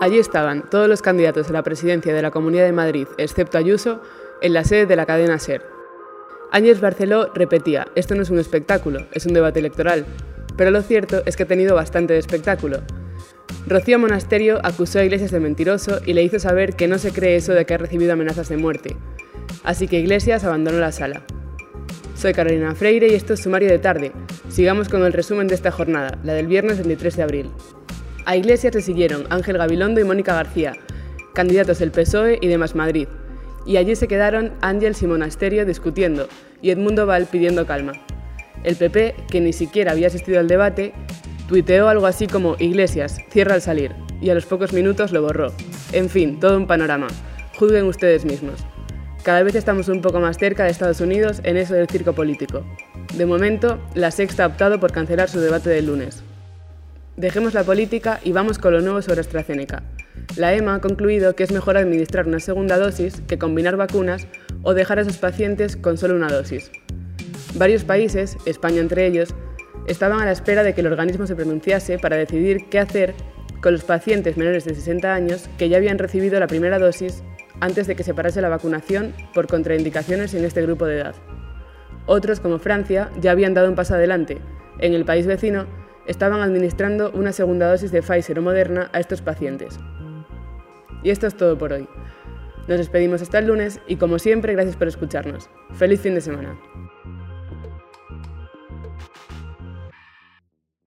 Allí estaban todos los candidatos a la presidencia de la Comunidad de Madrid, excepto Ayuso, en la sede de la cadena SER. Ángeles Barceló repetía, esto no es un espectáculo, es un debate electoral, pero lo cierto es que ha tenido bastante de espectáculo. Rocío Monasterio acusó a Iglesias de mentiroso y le hizo saber que no se cree eso de que ha recibido amenazas de muerte. Así que Iglesias abandonó la sala. Soy Carolina Freire y esto es Sumario de Tarde. Sigamos con el resumen de esta jornada, la del viernes 23 de abril. A Iglesias le siguieron Ángel Gabilondo y Mónica García, candidatos del PSOE y de Más Madrid. Y allí se quedaron Ángels y Monasterio discutiendo y Edmundo Val pidiendo calma. El PP, que ni siquiera había asistido al debate, tuiteó algo así como Iglesias, cierra al salir, y a los pocos minutos lo borró. En fin, todo un panorama. Juzguen ustedes mismos. Cada vez estamos un poco más cerca de Estados Unidos en eso del circo político. De momento, la Sexta ha optado por cancelar su debate del lunes. Dejemos la política y vamos con lo nuevo sobre AstraZeneca. La EMA ha concluido que es mejor administrar una segunda dosis que combinar vacunas o dejar a sus pacientes con solo una dosis. Varios países, España entre ellos, estaban a la espera de que el organismo se pronunciase para decidir qué hacer con los pacientes menores de 60 años que ya habían recibido la primera dosis antes de que se parase la vacunación por contraindicaciones en este grupo de edad. Otros, como Francia, ya habían dado un paso adelante. En el país vecino, estaban administrando una segunda dosis de Pfizer o Moderna a estos pacientes. Y esto es todo por hoy. Nos despedimos hasta el lunes y como siempre gracias por escucharnos. Feliz fin de semana.